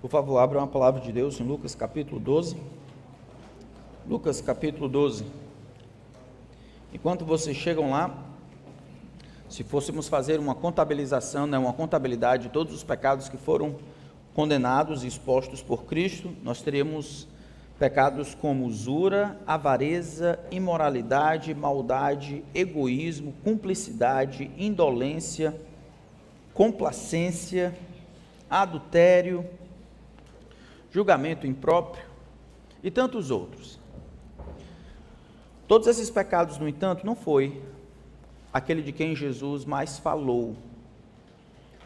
Por favor, abra uma palavra de Deus em Lucas capítulo 12. Lucas capítulo 12. Enquanto vocês chegam lá, se fôssemos fazer uma contabilização, né, uma contabilidade de todos os pecados que foram condenados e expostos por Cristo, nós teríamos pecados como usura, avareza, imoralidade, maldade, egoísmo, cumplicidade, indolência, complacência, adultério, julgamento impróprio e tantos outros. Todos esses pecados, no entanto, não foi aquele de quem Jesus mais falou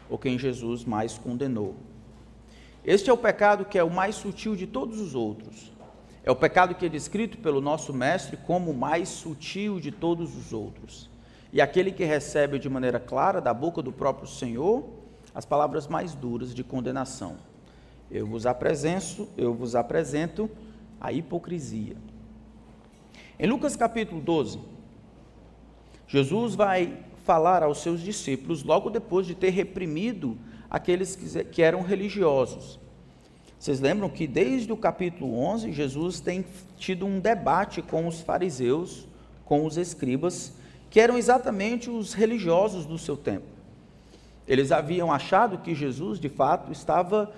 ou quem Jesus mais condenou. Este é o pecado que é o mais sutil de todos os outros. É o pecado que é descrito pelo nosso mestre como o mais sutil de todos os outros. E aquele que recebe de maneira clara da boca do próprio Senhor as palavras mais duras de condenação. Eu vos apresento, eu vos apresento a hipocrisia. Em Lucas capítulo 12, Jesus vai falar aos seus discípulos logo depois de ter reprimido aqueles que eram religiosos. Vocês lembram que desde o capítulo 11, Jesus tem tido um debate com os fariseus, com os escribas, que eram exatamente os religiosos do seu tempo. Eles haviam achado que Jesus, de fato, estava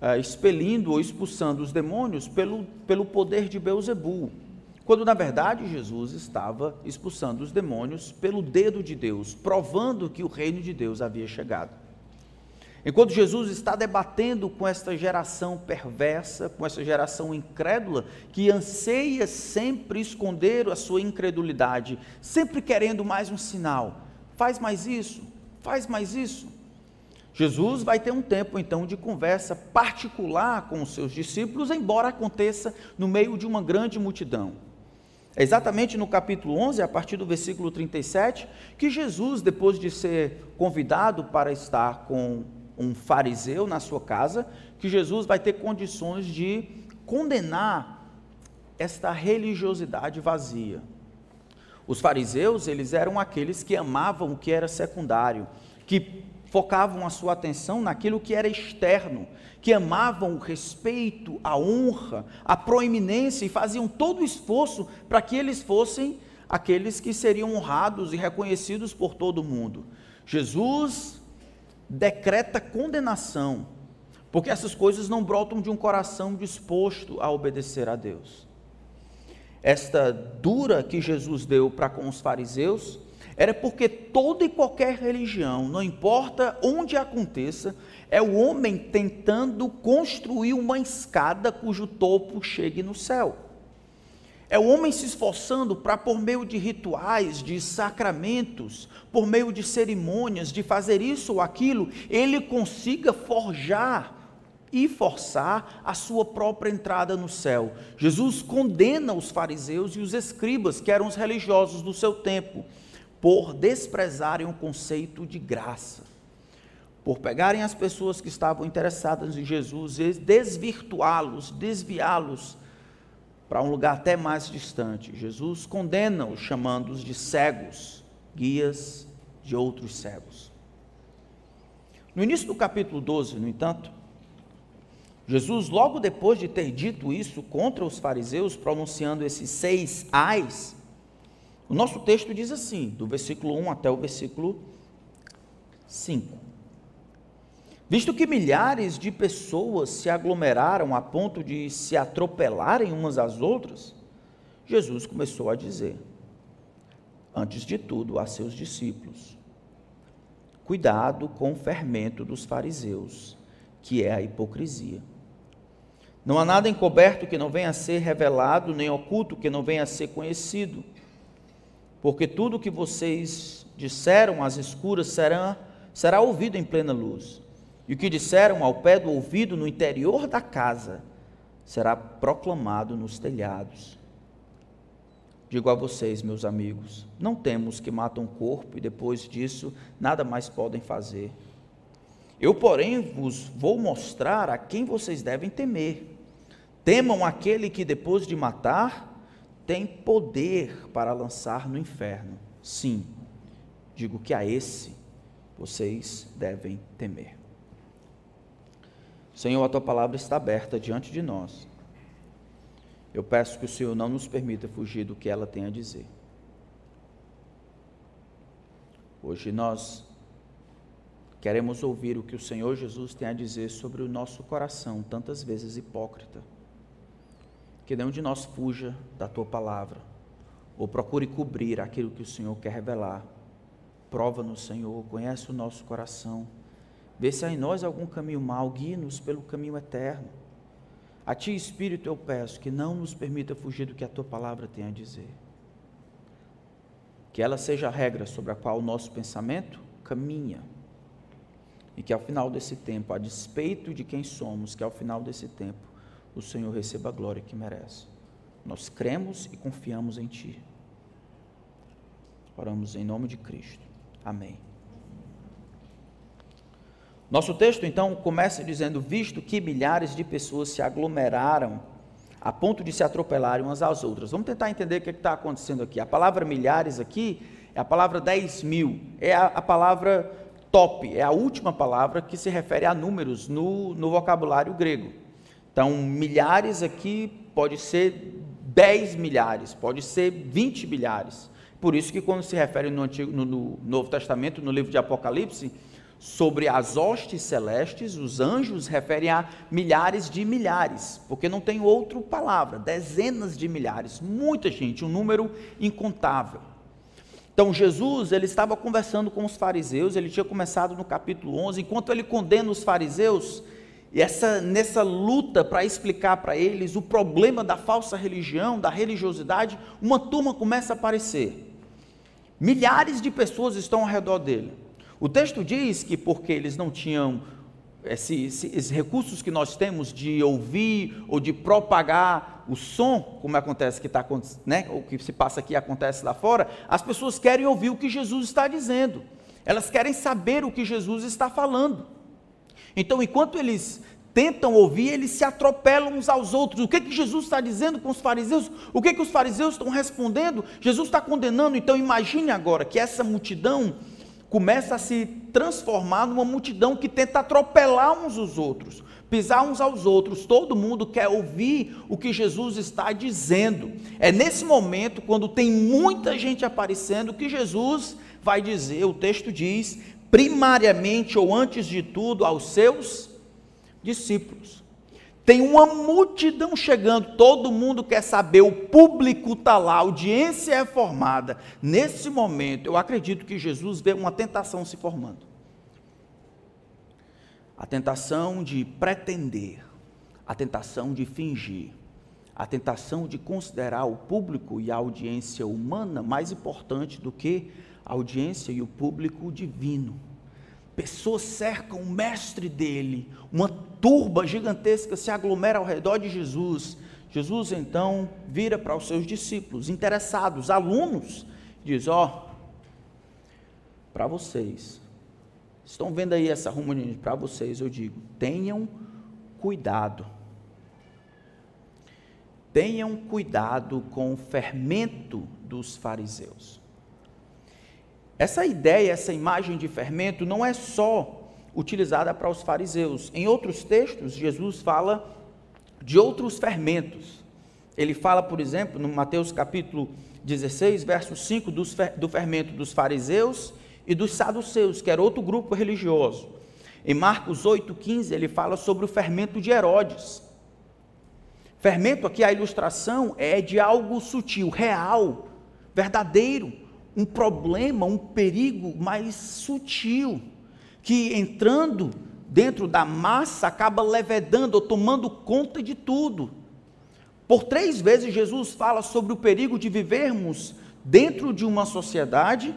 uh, expelindo ou expulsando os demônios pelo, pelo poder de Beuzebu, quando na verdade Jesus estava expulsando os demônios pelo dedo de Deus, provando que o reino de Deus havia chegado. Enquanto Jesus está debatendo com esta geração perversa, com essa geração incrédula, que anseia sempre esconder a sua incredulidade, sempre querendo mais um sinal, faz mais isso, faz mais isso. Jesus vai ter um tempo então de conversa particular com os seus discípulos, embora aconteça no meio de uma grande multidão. É exatamente no capítulo 11, a partir do versículo 37, que Jesus, depois de ser convidado para estar com um fariseu na sua casa, que Jesus vai ter condições de condenar esta religiosidade vazia. Os fariseus, eles eram aqueles que amavam o que era secundário, que focavam a sua atenção naquilo que era externo, que amavam o respeito, a honra, a proeminência e faziam todo o esforço para que eles fossem aqueles que seriam honrados e reconhecidos por todo mundo. Jesus decreta condenação, porque essas coisas não brotam de um coração disposto a obedecer a Deus. Esta dura que Jesus deu para com os fariseus era porque toda e qualquer religião, não importa onde aconteça, é o homem tentando construir uma escada cujo topo chegue no céu. É o homem se esforçando para, por meio de rituais, de sacramentos, por meio de cerimônias, de fazer isso ou aquilo, ele consiga forjar e forçar a sua própria entrada no céu. Jesus condena os fariseus e os escribas, que eram os religiosos do seu tempo, por desprezarem o conceito de graça, por pegarem as pessoas que estavam interessadas em Jesus e desvirtuá-los, desviá-los para um lugar até mais distante. Jesus condena-os, chamando-os de cegos, guias de outros cegos. No início do capítulo 12, no entanto, Jesus, logo depois de ter dito isso contra os fariseus, pronunciando esses seis ais, o nosso texto diz assim, do versículo 1 até o versículo 5. Visto que milhares de pessoas se aglomeraram a ponto de se atropelarem umas às outras, Jesus começou a dizer, antes de tudo, a seus discípulos: Cuidado com o fermento dos fariseus, que é a hipocrisia. Não há nada encoberto que não venha a ser revelado, nem oculto que não venha a ser conhecido. Porque tudo o que vocês disseram às escuras será, será ouvido em plena luz. E o que disseram ao pé do ouvido no interior da casa será proclamado nos telhados. Digo a vocês, meus amigos, não temos que matam um corpo e depois disso nada mais podem fazer. Eu, porém, vos vou mostrar a quem vocês devem temer. Temam aquele que depois de matar tem poder para lançar no inferno. Sim, digo que a esse vocês devem temer. Senhor, a tua palavra está aberta diante de nós. Eu peço que o Senhor não nos permita fugir do que ela tem a dizer. Hoje nós queremos ouvir o que o Senhor Jesus tem a dizer sobre o nosso coração, tantas vezes hipócrita. Que nenhum de nós fuja da tua palavra, ou procure cobrir aquilo que o Senhor quer revelar. Prova-nos, Senhor, conhece o nosso coração. Vê se há em nós algum caminho mau, guie-nos pelo caminho eterno. A Ti, Espírito, eu peço que não nos permita fugir do que a Tua palavra tem a dizer. Que ela seja a regra sobre a qual o nosso pensamento caminha. E que ao final desse tempo, a despeito de quem somos, que ao final desse tempo, o Senhor receba a glória que merece. Nós cremos e confiamos em Ti. Oramos em nome de Cristo. Amém. Nosso texto então começa dizendo: Visto que milhares de pessoas se aglomeraram a ponto de se atropelarem umas às outras. Vamos tentar entender o que é está acontecendo aqui. A palavra milhares aqui é a palavra 10 mil, é a, a, palavra top, é a última palavra que se refere a números no, no vocabulário grego. Então, milhares aqui pode ser 10 milhares, pode ser 20 milhares. Por isso que quando se refere no, Antigo, no, no Novo Testamento, no livro de Apocalipse, sobre as hostes celestes, os anjos referem a milhares de milhares, porque não tem outra palavra, dezenas de milhares, muita gente, um número incontável. Então Jesus, ele estava conversando com os fariseus, ele tinha começado no capítulo 11, enquanto ele condena os fariseus, e essa, nessa luta para explicar para eles o problema da falsa religião, da religiosidade, uma turma começa a aparecer. Milhares de pessoas estão ao redor dele. O texto diz que porque eles não tinham esses, esses, recursos que nós temos de ouvir ou de propagar o som, como acontece que está né, o que se passa aqui acontece lá fora, as pessoas querem ouvir o que Jesus está dizendo. Elas querem saber o que Jesus está falando. Então, enquanto eles tentam ouvir, eles se atropelam uns aos outros. O que, que Jesus está dizendo com os fariseus? O que, que os fariseus estão respondendo? Jesus está condenando. Então, imagine agora que essa multidão começa a se transformar numa multidão que tenta atropelar uns os outros, pisar uns aos outros. Todo mundo quer ouvir o que Jesus está dizendo. É nesse momento, quando tem muita gente aparecendo, que Jesus vai dizer, o texto diz, primariamente ou antes de tudo aos seus discípulos. Tem uma multidão chegando, todo mundo quer saber, o público está lá, a audiência é formada. Nesse momento, eu acredito que Jesus vê uma tentação se formando. A tentação de pretender, a tentação de fingir, a tentação de considerar o público e a audiência humana mais importante do que audiência e o público divino pessoas cercam o mestre dele, uma turba gigantesca se aglomera ao redor de Jesus. Jesus então vira para os seus discípulos, interessados, alunos, diz: Ó, oh, para vocês, estão vendo aí essa harmonia? Para vocês eu digo: tenham cuidado. Tenham cuidado com o fermento dos fariseus. Essa ideia, essa imagem de fermento não é só utilizada para os fariseus. Em outros textos, Jesus fala de outros fermentos. Ele fala, por exemplo, no Mateus capítulo 16, verso 5, do fermento dos fariseus e dos saduceus, que era outro grupo religioso. Em Marcos 8,15, ele fala sobre o fermento de Herodes. Fermento, aqui a ilustração é de algo sutil, real, verdadeiro, um problema, um perigo mais sutil, que entrando dentro da massa acaba levedando ou tomando conta de tudo. Por três vezes Jesus fala sobre o perigo de vivermos dentro de uma sociedade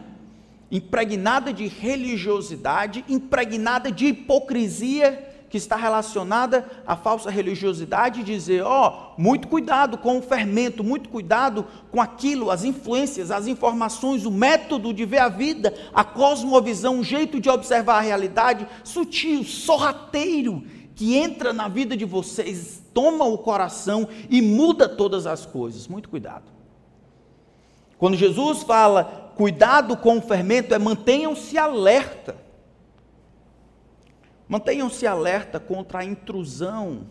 impregnada de religiosidade, impregnada de hipocrisia que está relacionada à falsa religiosidade, dizer, ó, oh, muito cuidado com o fermento, muito cuidado com aquilo, as influências, as informações, o método de ver a vida, a cosmovisão, o jeito de observar a realidade, sutil, sorrateiro, que entra na vida de vocês, toma o coração e muda todas as coisas. Muito cuidado. Quando Jesus fala, cuidado com o fermento, é mantenham-se alerta Mantenham-se alerta contra a intrusão,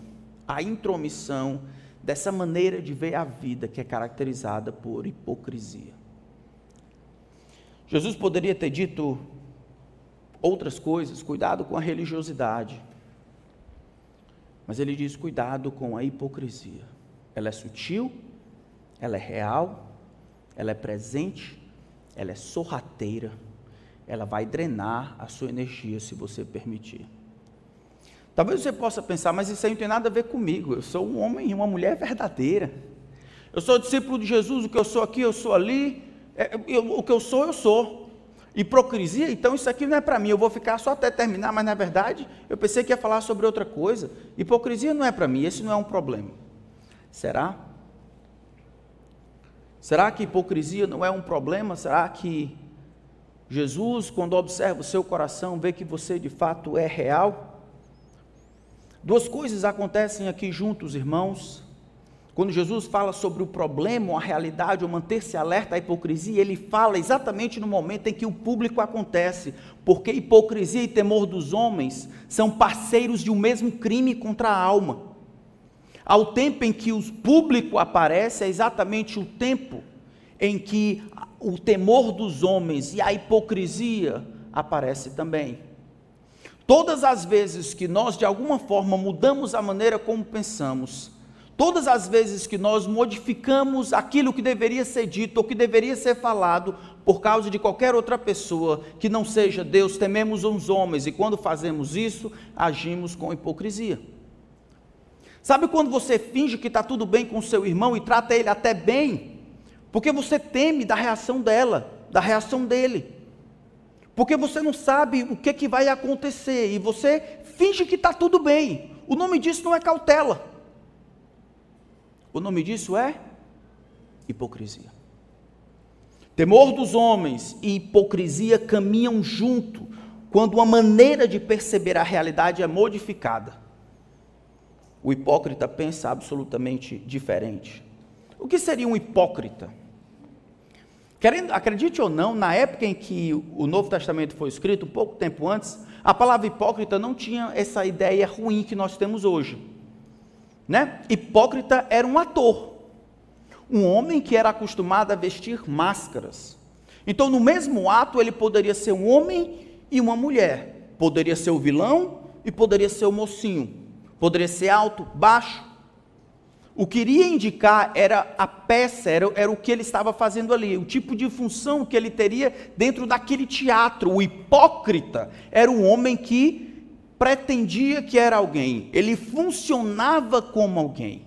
a intromissão dessa maneira de ver a vida que é caracterizada por hipocrisia. Jesus poderia ter dito outras coisas, cuidado com a religiosidade. Mas ele diz: cuidado com a hipocrisia. Ela é sutil, ela é real, ela é presente, ela é sorrateira, ela vai drenar a sua energia se você permitir. Talvez você possa pensar, mas isso aí não tem nada a ver comigo. Eu sou um homem e uma mulher verdadeira. Eu sou discípulo de Jesus, o que eu sou aqui, eu sou ali. É, eu, o que eu sou, eu sou. Hipocrisia, então isso aqui não é para mim, eu vou ficar só até terminar, mas na verdade eu pensei que ia falar sobre outra coisa. Hipocrisia não é para mim, esse não é um problema. Será? Será que hipocrisia não é um problema? Será que Jesus, quando observa o seu coração, vê que você de fato é real? Duas coisas acontecem aqui juntos, irmãos. Quando Jesus fala sobre o problema, a realidade, ou manter-se alerta à hipocrisia, ele fala exatamente no momento em que o público acontece, porque hipocrisia e temor dos homens são parceiros de um mesmo crime contra a alma. Ao tempo em que o público aparece, é exatamente o tempo em que o temor dos homens e a hipocrisia aparece também. Todas as vezes que nós, de alguma forma, mudamos a maneira como pensamos, Todas as vezes que nós modificamos aquilo que deveria ser dito ou que deveria ser falado por causa de qualquer outra pessoa que não seja Deus, tememos uns homens e quando fazemos isso, agimos com hipocrisia. Sabe quando você finge que está tudo bem com seu irmão e trata ele até bem? Porque você teme da reação dela, da reação dele. Porque você não sabe o que, que vai acontecer e você finge que está tudo bem. O nome disso não é cautela. O nome disso é hipocrisia. Temor dos homens e hipocrisia caminham junto quando a maneira de perceber a realidade é modificada. O hipócrita pensa absolutamente diferente. O que seria um hipócrita? Querendo, acredite ou não, na época em que o Novo Testamento foi escrito, pouco tempo antes, a palavra hipócrita não tinha essa ideia ruim que nós temos hoje. Né? Hipócrita era um ator, um homem que era acostumado a vestir máscaras. Então, no mesmo ato, ele poderia ser um homem e uma mulher, poderia ser o vilão e poderia ser o mocinho, poderia ser alto, baixo. O que iria indicar era a peça, era, era o que ele estava fazendo ali, o tipo de função que ele teria dentro daquele teatro. O hipócrita era um homem que pretendia que era alguém, ele funcionava como alguém.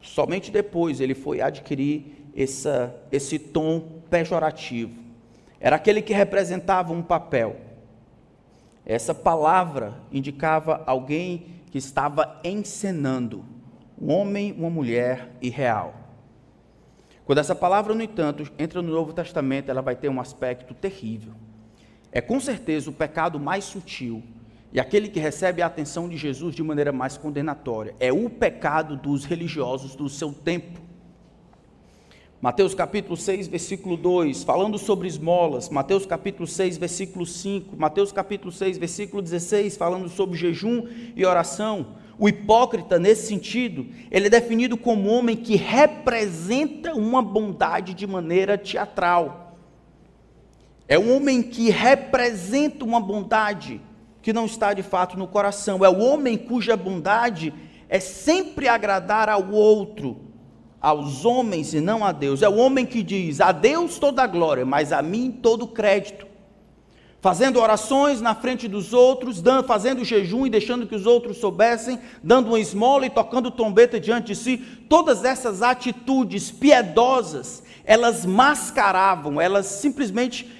Somente depois ele foi adquirir essa, esse tom pejorativo. Era aquele que representava um papel. Essa palavra indicava alguém que estava encenando, um homem, uma mulher irreal. Quando essa palavra, no entanto, entra no Novo Testamento, ela vai ter um aspecto terrível é com certeza o pecado mais sutil e aquele que recebe a atenção de Jesus de maneira mais condenatória. É o pecado dos religiosos do seu tempo. Mateus capítulo 6, versículo 2, falando sobre esmolas. Mateus capítulo 6, versículo 5. Mateus capítulo 6, versículo 16, falando sobre jejum e oração. O hipócrita, nesse sentido, ele é definido como homem que representa uma bondade de maneira teatral. É um homem que representa uma bondade que não está de fato no coração. É o homem cuja bondade é sempre agradar ao outro, aos homens e não a Deus. É o homem que diz: a Deus toda a glória, mas a mim todo o crédito. Fazendo orações na frente dos outros, dando, fazendo jejum e deixando que os outros soubessem, dando uma esmola e tocando trombeta diante de si, todas essas atitudes piedosas, elas mascaravam, elas simplesmente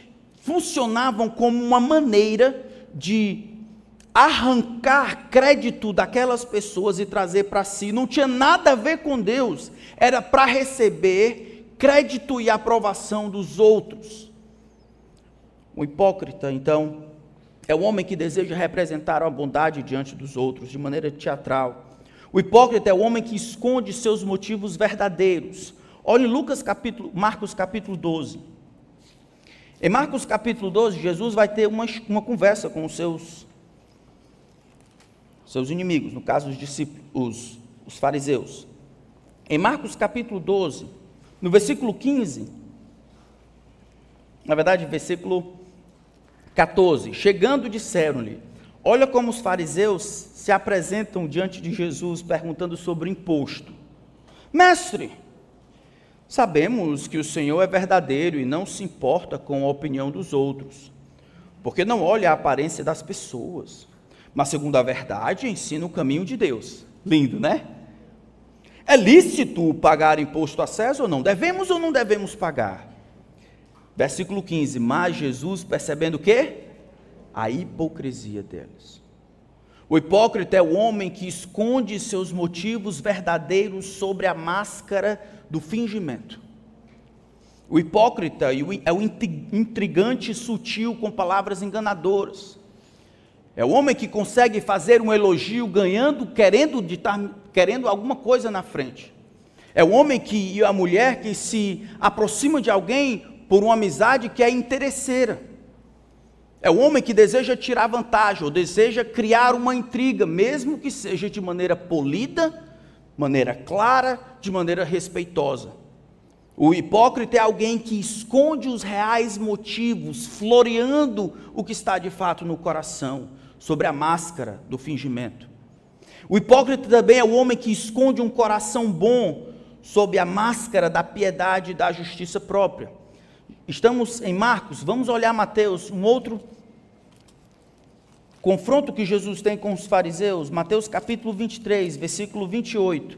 funcionavam como uma maneira de arrancar crédito daquelas pessoas e trazer para si. Não tinha nada a ver com Deus, era para receber crédito e aprovação dos outros. O hipócrita, então, é o homem que deseja representar a bondade diante dos outros de maneira teatral. O hipócrita é o homem que esconde seus motivos verdadeiros. Olhe Lucas capítulo, Marcos capítulo 12. Em Marcos capítulo 12, Jesus vai ter uma, uma conversa com os seus, seus inimigos, no caso os discípulos, os, os fariseus. Em Marcos capítulo 12, no versículo 15, na verdade, versículo 14: Chegando, disseram-lhe: Olha como os fariseus se apresentam diante de Jesus perguntando sobre imposto. Mestre, sabemos que o Senhor é verdadeiro e não se importa com a opinião dos outros, porque não olha a aparência das pessoas, mas segundo a verdade ensina o caminho de Deus. Lindo, né? É lícito pagar imposto a César ou não? Devemos ou não devemos pagar? Versículo 15: Mas Jesus, percebendo o quê? A hipocrisia deles. O hipócrita é o homem que esconde seus motivos verdadeiros sobre a máscara do fingimento. O hipócrita é o intrigante sutil com palavras enganadoras. É o homem que consegue fazer um elogio ganhando, querendo, ditar, querendo alguma coisa na frente. É o homem que, e a mulher que se aproxima de alguém por uma amizade que é interesseira. É o homem que deseja tirar vantagem, ou deseja criar uma intriga, mesmo que seja de maneira polida, maneira clara, de maneira respeitosa. O hipócrita é alguém que esconde os reais motivos, floreando o que está de fato no coração sobre a máscara do fingimento. O hipócrita também é o homem que esconde um coração bom sob a máscara da piedade e da justiça própria. Estamos em Marcos, vamos olhar Mateus, um outro confronto que Jesus tem com os fariseus, Mateus capítulo 23, versículo 28.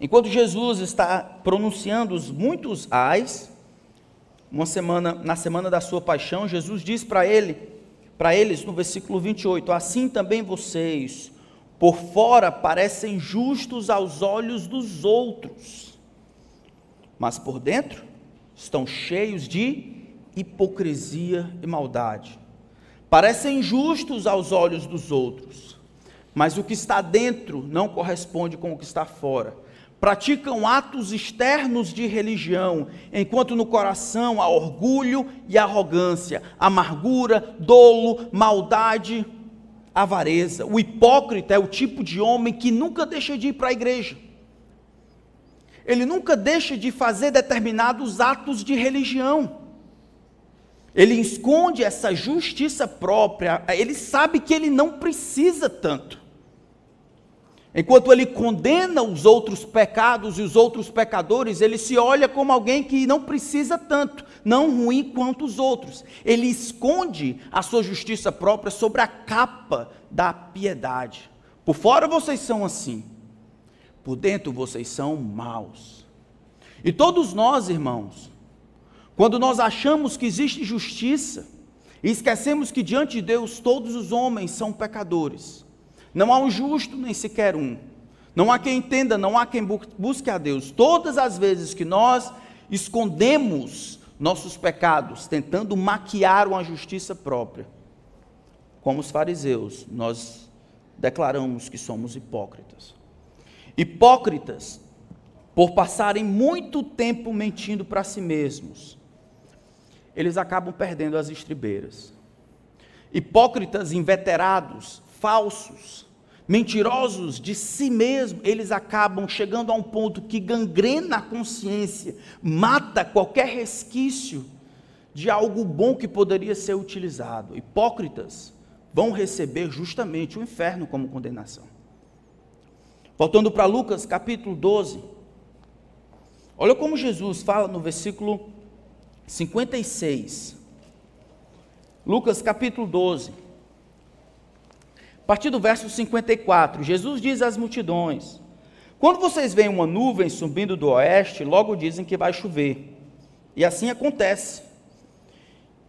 Enquanto Jesus está pronunciando os muitos ais, uma semana, na semana da sua paixão, Jesus diz para ele, para eles no versículo 28, assim também vocês, por fora parecem justos aos olhos dos outros, mas por dentro estão cheios de hipocrisia e maldade. Parecem justos aos olhos dos outros, mas o que está dentro não corresponde com o que está fora praticam atos externos de religião, enquanto no coração há orgulho e arrogância, amargura, dolo, maldade, avareza. O hipócrita é o tipo de homem que nunca deixa de ir para a igreja. Ele nunca deixa de fazer determinados atos de religião. Ele esconde essa justiça própria, ele sabe que ele não precisa tanto. Enquanto ele condena os outros pecados e os outros pecadores, ele se olha como alguém que não precisa tanto, não ruim quanto os outros. Ele esconde a sua justiça própria sobre a capa da piedade. Por fora vocês são assim, por dentro vocês são maus. E todos nós, irmãos, quando nós achamos que existe justiça, e esquecemos que diante de Deus todos os homens são pecadores, não há um justo, nem sequer um. Não há quem entenda, não há quem busque a Deus. Todas as vezes que nós escondemos nossos pecados, tentando maquiar uma justiça própria, como os fariseus, nós declaramos que somos hipócritas. Hipócritas, por passarem muito tempo mentindo para si mesmos, eles acabam perdendo as estribeiras. Hipócritas inveterados, falsos, mentirosos de si mesmos, eles acabam chegando a um ponto que gangrena a consciência, mata qualquer resquício de algo bom que poderia ser utilizado. Hipócritas vão receber justamente o inferno como condenação. Voltando para Lucas capítulo 12. Olha como Jesus fala no versículo 56. Lucas capítulo 12. A partir do verso 54, Jesus diz às multidões: Quando vocês veem uma nuvem subindo do oeste, logo dizem que vai chover. E assim acontece.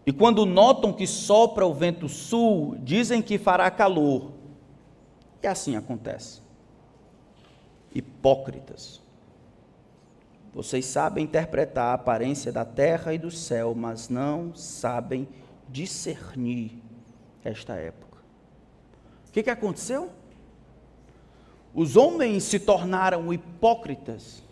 E quando notam que sopra o vento sul, dizem que fará calor. E assim acontece. Hipócritas. Vocês sabem interpretar a aparência da terra e do céu, mas não sabem discernir esta época que, que aconteceu? Os homens se tornaram hipócritas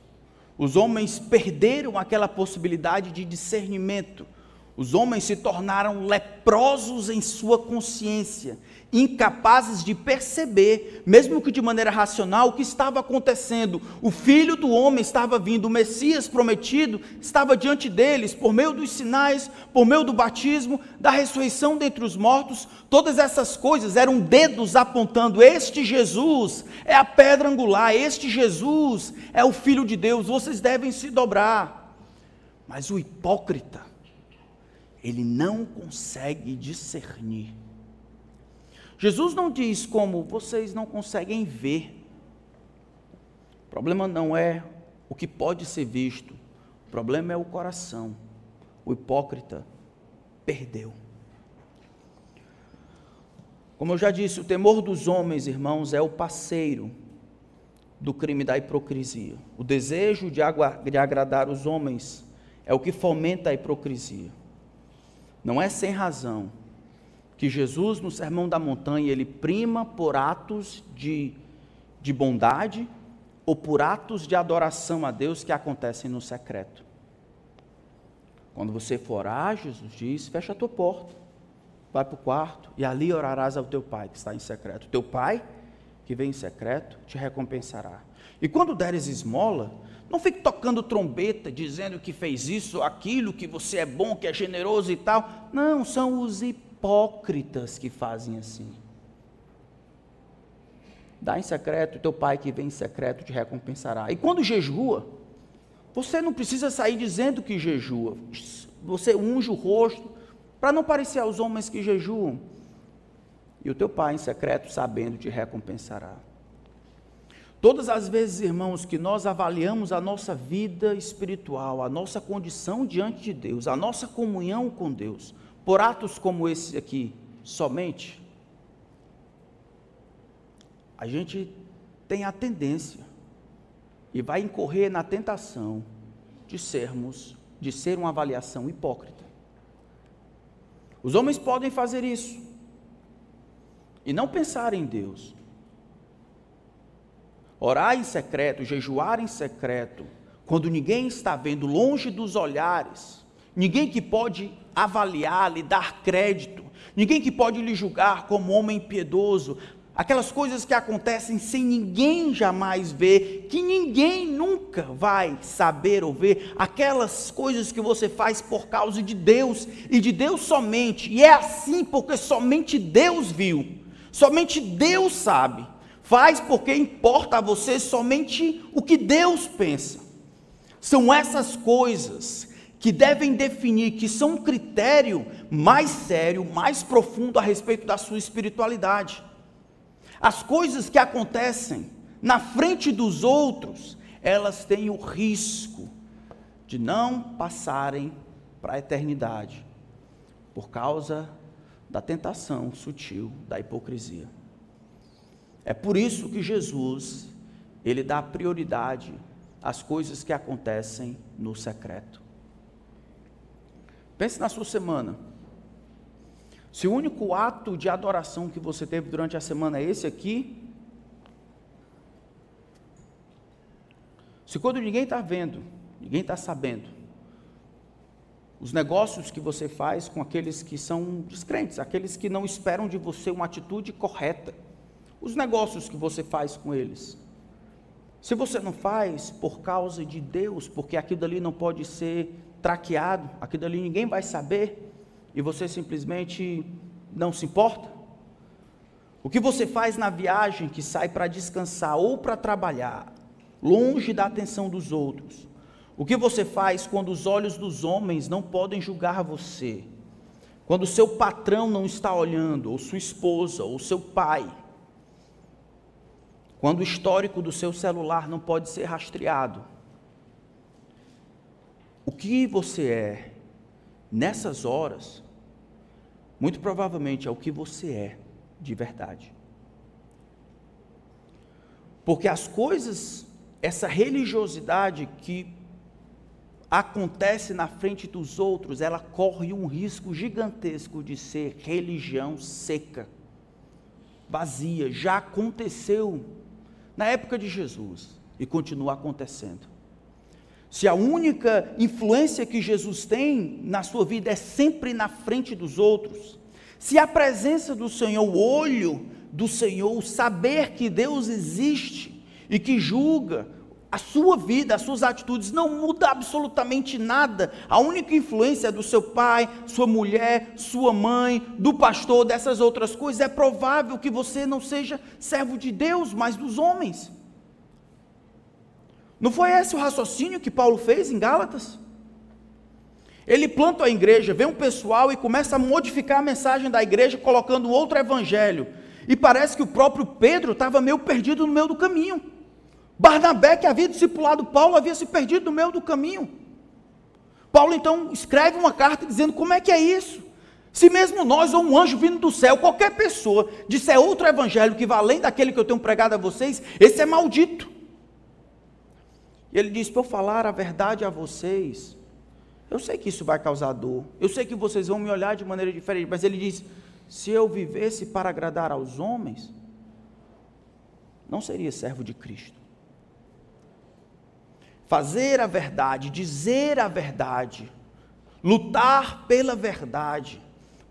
Os homens perderam aquela possibilidade de discernimento. Os homens se tornaram leprosos em sua consciência, incapazes de perceber, mesmo que de maneira racional, o que estava acontecendo. O filho do homem estava vindo, o Messias prometido estava diante deles, por meio dos sinais, por meio do batismo, da ressurreição dentre os mortos. Todas essas coisas eram dedos apontando: este Jesus é a pedra angular, este Jesus é o filho de Deus, vocês devem se dobrar. Mas o hipócrita, ele não consegue discernir. Jesus não diz como vocês não conseguem ver. O problema não é o que pode ser visto, o problema é o coração. O hipócrita perdeu. Como eu já disse, o temor dos homens, irmãos, é o parceiro do crime da hipocrisia. O desejo de, agradar os homens é o que fomenta a hipocrisia. Não é sem razão que Jesus, no Sermão da Montanha, ele prima por atos de, de bondade ou por atos de adoração a Deus que acontecem no secreto. Quando você for orar, Jesus diz: fecha a tua porta, vai para o quarto e ali orarás ao teu pai que está em secreto. Teu pai, que vem em secreto, te recompensará. E quando deres esmola, não fique tocando trombeta, dizendo que fez isso, aquilo, que você é bom, que é generoso e tal. Não, são os hipócritas que fazem assim. Dá em secreto, teu pai que vem em secreto te recompensará. E quando jejua, você não precisa sair dizendo que jejua. Você unge o rosto para não parecer aos homens que jejuam. E o teu pai em secreto, sabendo, te recompensará. Todas as vezes, irmãos, que nós avaliamos a nossa vida espiritual, a nossa condição diante de Deus, a nossa comunhão com Deus, por atos como esse aqui, somente, a gente tem a tendência e vai incorrer na tentação de sermos, de ser uma avaliação hipócrita. Os homens podem fazer isso e não pensar em Deus, Orar em secreto, jejuar em secreto, quando ninguém está vendo, longe dos olhares, ninguém que pode avaliar, lhe dar crédito, ninguém que pode lhe julgar como homem piedoso, aquelas coisas que acontecem sem ninguém jamais ver, que ninguém nunca vai saber ou ver, aquelas coisas que você faz por causa de Deus e de Deus somente, e é assim porque somente Deus viu, somente Deus sabe. Faz porque importa a você somente o que Deus pensa. São essas coisas que devem definir, que são um critério mais sério, mais profundo a respeito da sua espiritualidade. As coisas que acontecem na frente dos outros, elas têm o risco de não passarem para a eternidade, por causa da tentação sutil da hipocrisia. É por isso que Jesus, ele dá prioridade às coisas que acontecem no secreto. Pense na sua semana. Se o único ato de adoração que você teve durante a semana é esse aqui, se quando ninguém está vendo, ninguém está sabendo, os negócios que você faz com aqueles que são descrentes, aqueles que não esperam de você uma atitude correta, os negócios que você faz com eles. Se você não faz por causa de Deus, porque aquilo ali não pode ser traqueado, aquilo ali ninguém vai saber, e você simplesmente não se importa. O que você faz na viagem que sai para descansar ou para trabalhar, longe da atenção dos outros. O que você faz quando os olhos dos homens não podem julgar você? Quando seu patrão não está olhando, ou sua esposa, ou seu pai quando o histórico do seu celular não pode ser rastreado. O que você é nessas horas, muito provavelmente é o que você é de verdade. Porque as coisas, essa religiosidade que acontece na frente dos outros, ela corre um risco gigantesco de ser religião seca, vazia. Já aconteceu na época de Jesus e continua acontecendo. se a única influência que Jesus tem na sua vida é sempre na frente dos outros, se a presença do Senhor, o olho do Senhor, o saber que Deus existe e que julga a sua vida, as suas atitudes, não muda absolutamente nada. A única influência do seu pai, sua mulher, sua mãe, do pastor, dessas outras coisas. É provável que você não seja servo de Deus, mas dos homens. Não foi esse o raciocínio que Paulo fez em Gálatas? Ele planta a igreja, vem um pessoal e começa a modificar a mensagem da igreja, colocando outro evangelho. E parece que o próprio Pedro estava meio perdido no meio do caminho. Barnabé, que havia discipulado Paulo, havia se perdido no meio do caminho. Paulo então escreve uma carta dizendo: como é que é isso? Se mesmo nós ou um anjo vindo do céu, qualquer pessoa, disser outro evangelho que vá além daquele que eu tenho pregado a vocês, esse é maldito. E ele diz: para eu falar a verdade a vocês, eu sei que isso vai causar dor, eu sei que vocês vão me olhar de maneira diferente, mas ele diz: se eu vivesse para agradar aos homens, não seria servo de Cristo. Fazer a verdade, dizer a verdade, lutar pela verdade,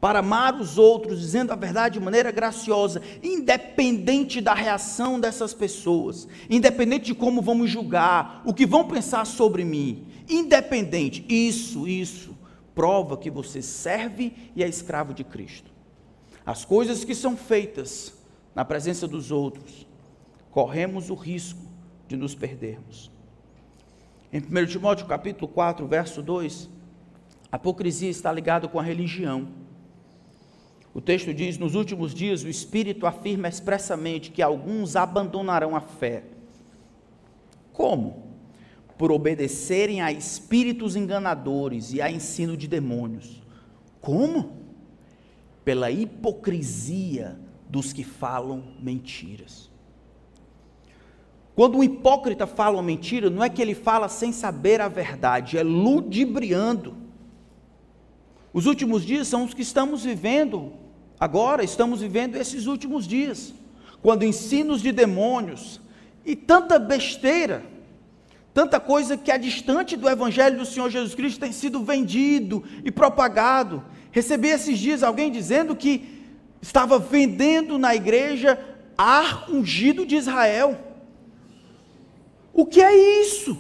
para amar os outros, dizendo a verdade de maneira graciosa, independente da reação dessas pessoas, independente de como vamos julgar, o que vão pensar sobre mim, independente, isso, isso, prova que você serve e é escravo de Cristo. As coisas que são feitas na presença dos outros, corremos o risco de nos perdermos. Em 1 Timóteo capítulo 4, verso 2, a hipocrisia está ligada com a religião. O texto diz: Nos últimos dias, o Espírito afirma expressamente que alguns abandonarão a fé. Como? Por obedecerem a espíritos enganadores e a ensino de demônios. Como? Pela hipocrisia dos que falam mentiras. Quando um hipócrita fala uma mentira, não é que ele fala sem saber a verdade, é ludibriando. Os últimos dias são os que estamos vivendo Agora estamos vivendo esses últimos dias, quando ensinos de demônios e tanta besteira, tanta coisa que é distante do Evangelho do Senhor Jesus Cristo tem sido vendido e propagado. Recebi esses dias alguém dizendo que estava vendendo na igreja ar ungido de Israel. O que é isso?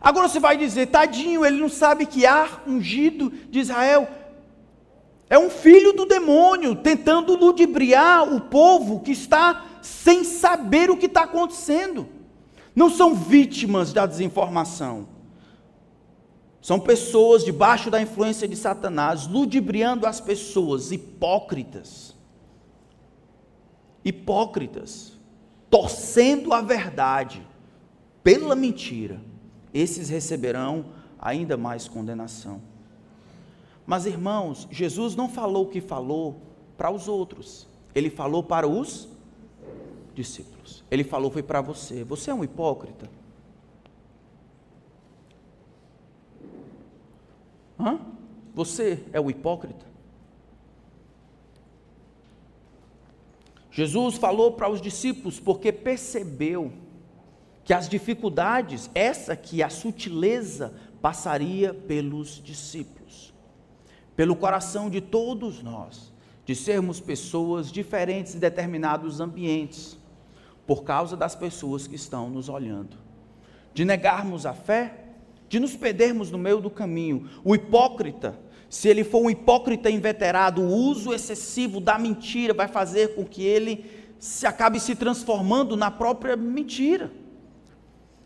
Agora você vai dizer, tadinho, ele não sabe que ar ungido de Israel é um filho do demônio tentando ludibriar o povo que está sem saber o que está acontecendo. Não são vítimas da desinformação. São pessoas debaixo da influência de Satanás, ludibriando as pessoas, hipócritas. Hipócritas, torcendo a verdade pela mentira. Esses receberão ainda mais condenação. Mas irmãos, Jesus não falou o que falou para os outros, ele falou para os discípulos. Ele falou foi para você. Você é um hipócrita? Hã? Você é o hipócrita? Jesus falou para os discípulos porque percebeu que as dificuldades, essa que a sutileza passaria pelos discípulos pelo coração de todos nós, de sermos pessoas diferentes em determinados ambientes, por causa das pessoas que estão nos olhando, de negarmos a fé, de nos perdermos no meio do caminho. O hipócrita, se ele for um hipócrita inveterado, o uso excessivo da mentira vai fazer com que ele se acabe se transformando na própria mentira.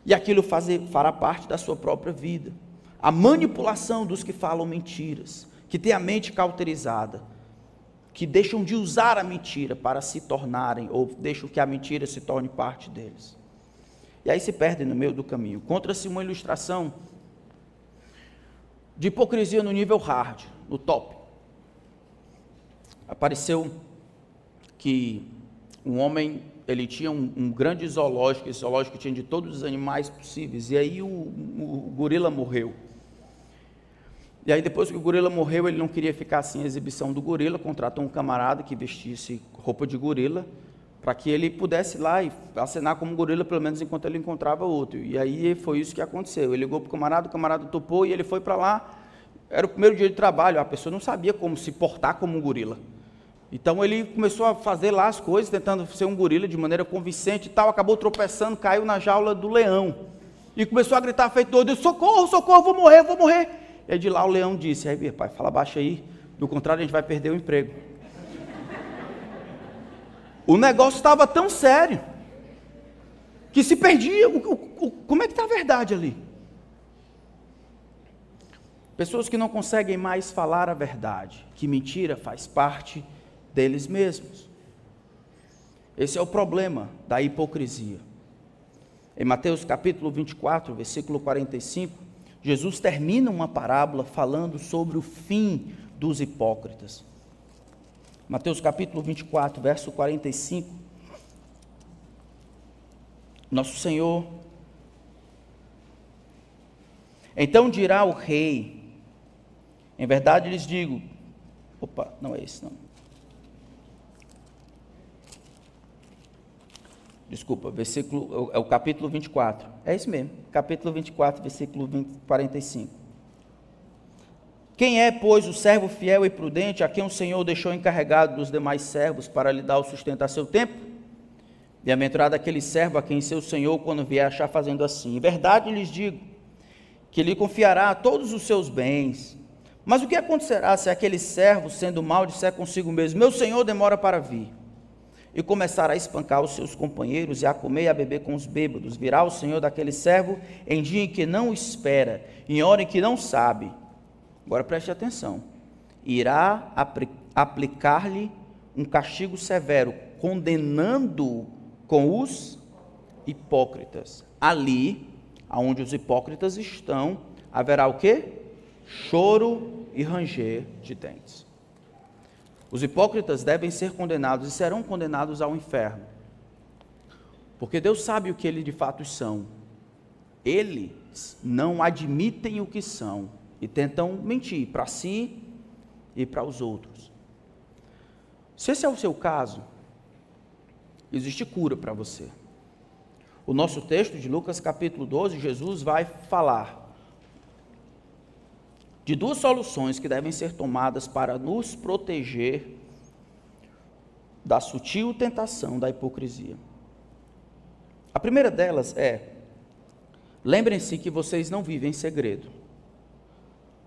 E aquilo fazer, fará parte da sua própria vida. A manipulação dos que falam mentiras que têm a mente cauterizada, que deixam de usar a mentira para se tornarem, ou deixam que a mentira se torne parte deles. E aí se perdem no meio do caminho. Contra-se uma ilustração de hipocrisia no nível hard, no top. Apareceu que um homem, ele tinha um, um grande zoológico, esse zoológico tinha de todos os animais possíveis, e aí o, o, gorila morreu. E aí, depois que o gorila morreu, ele não queria ficar sem a exibição do gorila, contratou um camarada que vestisse roupa de gorila para que ele pudesse ir lá e acenar como gorila, pelo menos enquanto ele encontrava outro. E aí foi isso que aconteceu. Ele ligou para o camarada, o camarada topou e ele foi para lá. Era o primeiro dia de trabalho, a pessoa não sabia como se portar como um gorila. Então ele começou a fazer lá as coisas, tentando ser um gorila de maneira convincente e tal, acabou tropeçando, caiu na jaula do leão. E começou a gritar feito doido, socorro, socorro, vou morrer, vou morrer. E aí de lá o leão disse, aí pai, fala baixo aí, do contrário a gente vai perder o emprego. O negócio estava tão sério que se perdia. O, o, como é que está a verdade ali? Pessoas que não conseguem mais falar a verdade, que mentira faz parte deles mesmos. Esse é o problema da hipocrisia. Em Mateus capítulo 24, versículo 45, Jesus termina uma parábola falando sobre o fim dos hipócritas. Mateus capítulo 24, verso 45. Nosso Senhor. Então dirá o rei: Em verdade lhes digo. Opa, não é esse não. Desculpa, versículo, é o capítulo 24. É isso mesmo, capítulo 24, versículo 20, 45. Quem é, pois, o servo fiel e prudente a quem o Senhor deixou encarregado dos demais servos para lhe dar o sustento a seu tempo? Bem-aventurado aquele servo a quem seu Senhor, quando vier, achar fazendo assim. Em verdade lhes digo que lhe confiará todos os seus bens. Mas o que acontecerá se aquele servo, sendo mal, disser consigo mesmo: Meu Senhor demora para vir? E começar a espancar os seus companheiros e a comer e a beber com os bêbados. Virá o Senhor daquele servo em dia em que não espera, em hora em que não sabe Agora preste atenção. Irá aplicar-lhe um castigo severo, condenando com os hipócritas. Ali, aonde os hipócritas estão, haverá o quê? Choro e ranger de dentes. Os hipócritas devem ser condenados e serão condenados ao inferno. Porque Deus sabe o que eles de fato são. Eles não admitem o que são e tentam mentir para si e para os outros. Se esse é o seu caso, existe cura para você. O nosso texto de Lucas capítulo 12, Jesus vai falar de duas soluções que devem ser tomadas para nos proteger da sutil tentação da hipocrisia. A primeira delas é: lembrem-se que vocês não vivem em segredo.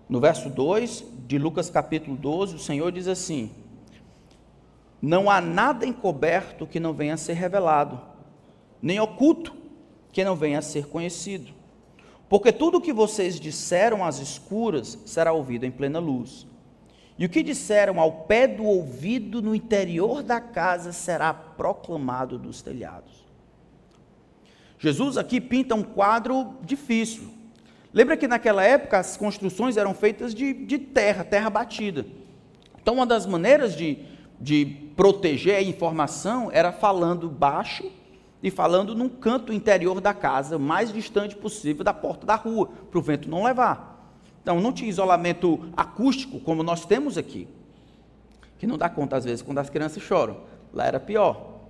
No verso 2 de Lucas capítulo 12, o Senhor diz assim: Não há nada encoberto que não venha a ser revelado, nem oculto que não venha a ser conhecido. Porque tudo o que vocês disseram às escuras será ouvido em plena luz. E o que disseram ao pé do ouvido no interior da casa será proclamado dos telhados. Jesus aqui pinta um quadro difícil. Lembra que naquela época as construções eram feitas de, de terra, terra batida. Então, uma das maneiras de, de proteger a informação era falando baixo e falando num canto interior da casa, mais distante possível da porta da rua, para o vento não levar. Então, não tinha isolamento acústico como nós temos aqui, que não dá conta às vezes quando as crianças choram. Lá era pior.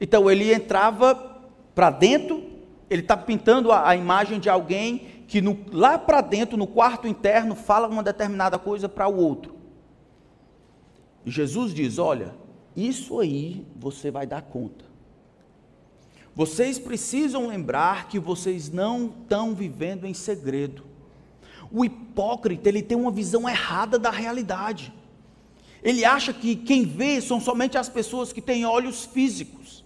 Então, ele entrava para dentro, ele está pintando a, a imagem de alguém que no, lá para dentro, no quarto interno, fala uma determinada coisa para o outro. E Jesus diz: Olha, isso aí você vai dar conta. Vocês precisam lembrar que vocês não estão vivendo em segredo. O hipócrita, ele tem uma visão errada da realidade. Ele acha que quem vê são somente as pessoas que têm olhos físicos.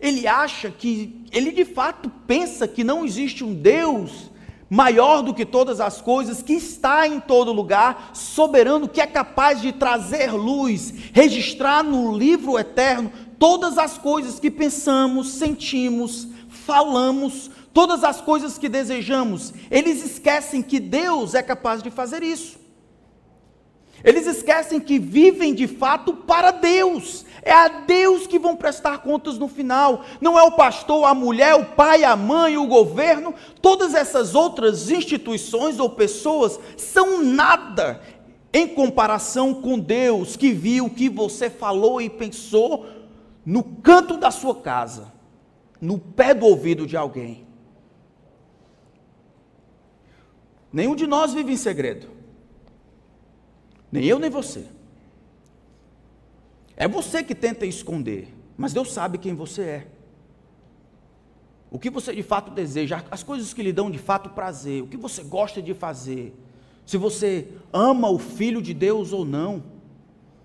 Ele acha que, ele de fato pensa que não existe um Deus maior do que todas as coisas, que está em todo lugar, soberano, que é capaz de trazer luz, registrar no livro eterno todas as coisas que pensamos, sentimos, falamos, todas as coisas que desejamos. Eles esquecem que Deus é capaz de fazer isso. Eles esquecem que vivem de fato para Deus. É a Deus que vão prestar contas no final. Não é o pastor, a mulher, o pai, a mãe, o governo. Todas essas outras instituições ou pessoas são nada em comparação com Deus que viu o que você falou e pensou no canto da sua casa, no pé do ouvido de alguém. Nenhum de nós vive em segredo. Nem eu, nem você. É você que tenta esconder, mas Deus sabe quem você é. O que você de fato deseja, as coisas que lhe dão de fato prazer, o que você gosta de fazer, se você ama o Filho de Deus ou não.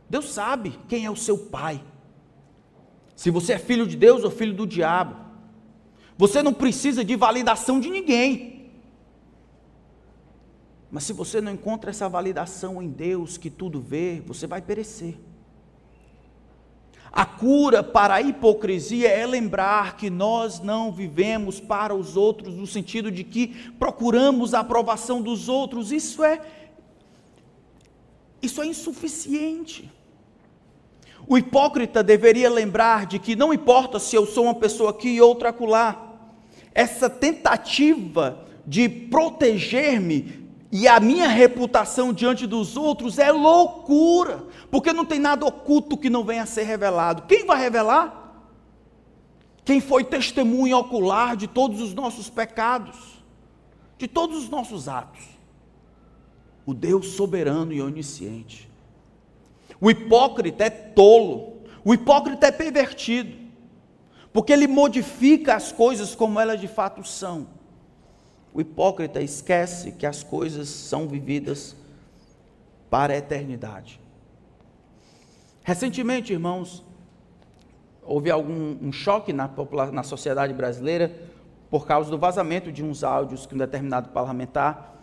Deus sabe quem é o seu pai. Se você é filho de Deus ou filho do diabo. Você não precisa de validação de ninguém. Mas se você não encontra essa validação em Deus que tudo vê, você vai perecer. A cura para a hipocrisia é lembrar que nós não vivemos para os outros, no sentido de que procuramos a aprovação dos outros. Isso é isso é insuficiente. O hipócrita deveria lembrar de que não importa se eu sou uma pessoa aqui e outra acolá, essa tentativa de proteger-me e a minha reputação diante dos outros é loucura, porque não tem nada oculto que não venha a ser revelado. Quem vai revelar? Quem foi testemunha ocular de todos os nossos pecados, de todos os nossos atos? O Deus soberano e onisciente. O hipócrita é tolo, o hipócrita é pervertido, porque ele modifica as coisas como elas de fato são. O hipócrita esquece que as coisas são vividas para a eternidade. Recentemente, irmãos, houve algum um choque na, na sociedade brasileira por causa do vazamento de uns áudios que um determinado parlamentar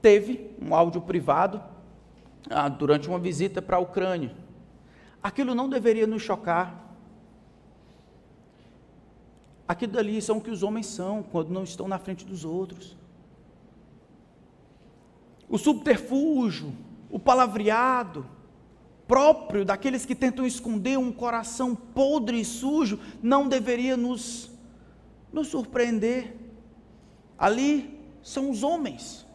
teve, um áudio privado, ah, durante uma visita para a Ucrânia. Aquilo não deveria nos chocar. Aquilo dali são o que os homens são quando não estão na frente dos outros. O subterfúgio, o palavreado, próprio daqueles que tentam esconder um coração podre e sujo, não deveria nos, nos surpreender. Ali são os homens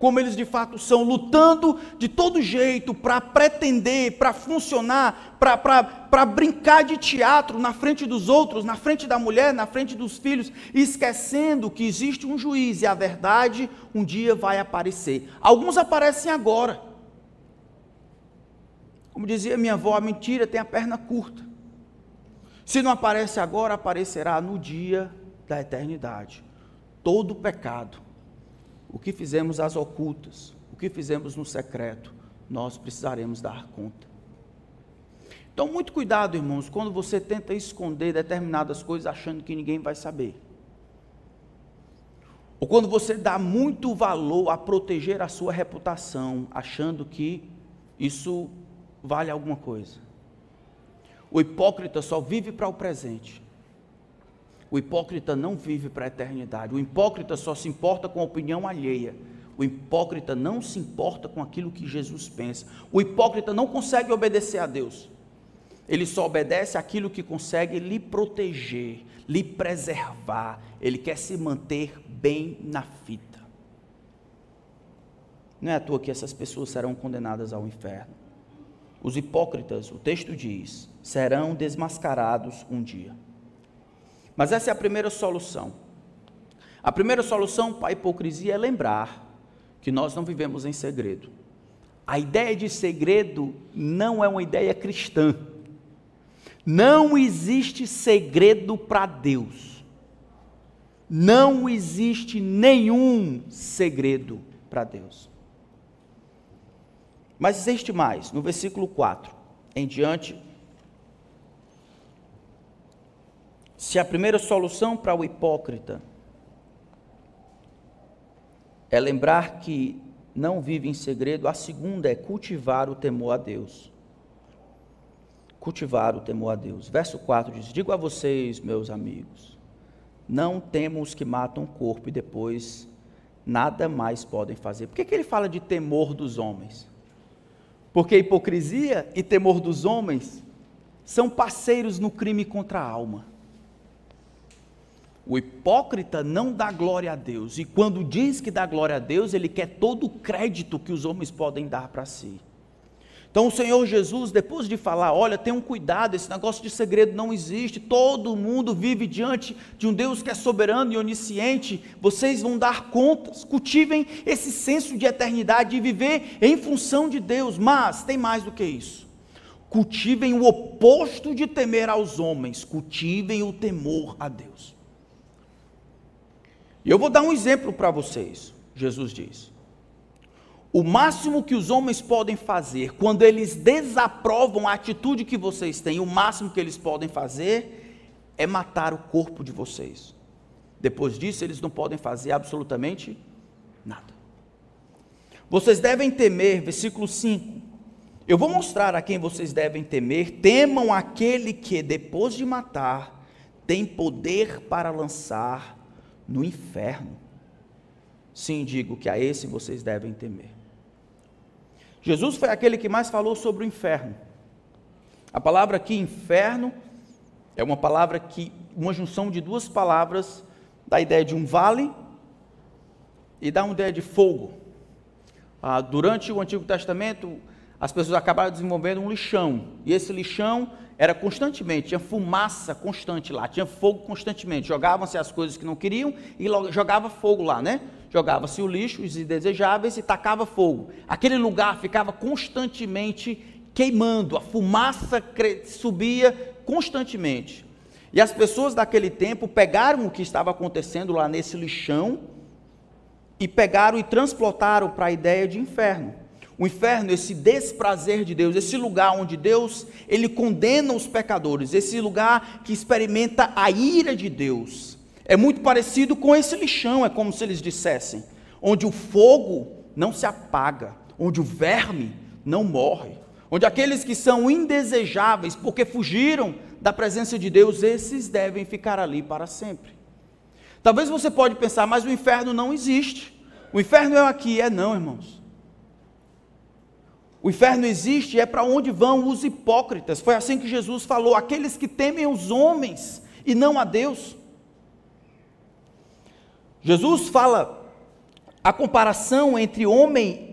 como eles de fato são, lutando de todo jeito para pretender, para funcionar, para brincar de teatro na frente dos outros, na frente da mulher, na frente dos filhos, esquecendo que existe um juiz e a verdade um dia vai aparecer. Alguns aparecem agora. Como dizia minha avó, a mentira tem a perna curta. Se não aparece agora, aparecerá no dia da eternidade. Todo pecado o que fizemos às ocultas, o que fizemos no secreto, nós precisaremos dar conta. Então, muito cuidado, irmãos, quando você tenta esconder determinadas coisas achando que ninguém vai saber. Ou quando você dá muito valor a proteger a sua reputação, achando que isso vale alguma coisa. O hipócrita só vive para o presente. O hipócrita não vive para a eternidade. O hipócrita só se importa com a opinião alheia. O hipócrita não se importa com aquilo que Jesus pensa. O hipócrita não consegue obedecer a Deus. Ele só obedece aquilo que consegue lhe proteger, lhe preservar. Ele quer se manter bem na fita. Não é à toa que essas pessoas serão condenadas ao inferno. Os hipócritas, o texto diz, serão desmascarados um dia. Mas essa é a primeira solução. A primeira solução para a hipocrisia é lembrar que nós não vivemos em segredo. A ideia de segredo não é uma ideia cristã. Não existe segredo para Deus. Não existe nenhum segredo para Deus. Mas existe mais. No versículo 4 em diante, Se a primeira solução para o hipócrita é lembrar que não vive em segredo, a segunda é cultivar o temor a Deus. Cultivar o temor a Deus. Verso 4 diz: Digo a vocês, meus amigos, não temam os que matam o corpo e depois nada mais podem fazer. Por que, que ele fala de temor dos homens? Porque hipocrisia e temor dos homens são parceiros no crime contra a alma. O hipócrita não dá glória a Deus, e quando diz que dá glória a Deus, ele quer todo o crédito que os homens podem dar para si. Então o Senhor Jesus, depois de falar, olha, tenham cuidado, esse negócio de segredo não existe, todo mundo vive diante de um Deus que é soberano e onisciente, vocês vão dar contas, cultivem esse senso de eternidade, de viver em função de Deus, mas tem mais do que isso. Cultivem o oposto de temer aos homens, cultivem o temor a Deus. E eu vou dar um exemplo para vocês, Jesus diz. O máximo que os homens podem fazer, quando eles desaprovam a atitude que vocês têm, o máximo que eles podem fazer é matar o corpo de vocês. Depois disso, eles não podem fazer absolutamente nada. Vocês devem temer, versículo 5. Eu vou mostrar a quem vocês devem temer. Temam aquele que, depois de matar, tem poder para lançar no inferno. Sim, digo que a esse vocês devem temer. Jesus foi aquele que mais falou sobre o inferno. A palavra aqui, inferno, é uma palavra que, uma junção de duas palavras, dá a ideia de um vale e dá uma ideia de fogo. Ah, durante o Antigo Testamento, as pessoas acabaram desenvolvendo um lixão, e esse lixão era constantemente, tinha fumaça constante lá, tinha fogo constantemente. Jogavam-se as coisas que não queriam e jogava fogo lá, né? Jogava-se o lixo, os indesejáveis e tacava fogo. Aquele lugar ficava constantemente queimando, a fumaça subia constantemente. E as pessoas daquele tempo pegaram o que estava acontecendo lá nesse lixão e pegaram e transportaram para a ideia de inferno. O inferno, esse desprazer de Deus, esse lugar onde Deus, ele condena os pecadores, esse lugar que experimenta a ira de Deus. É muito parecido com esse lixão, é como se eles dissessem, onde o fogo não se apaga, onde o verme não morre, onde aqueles que são indesejáveis porque fugiram da presença de Deus, esses devem ficar ali para sempre. Talvez você pode pensar, mas o inferno não existe. O inferno é aqui, é não, irmãos. O inferno existe e é para onde vão os hipócritas. Foi assim que Jesus falou: aqueles que temem os homens e não a Deus. Jesus fala a comparação entre homem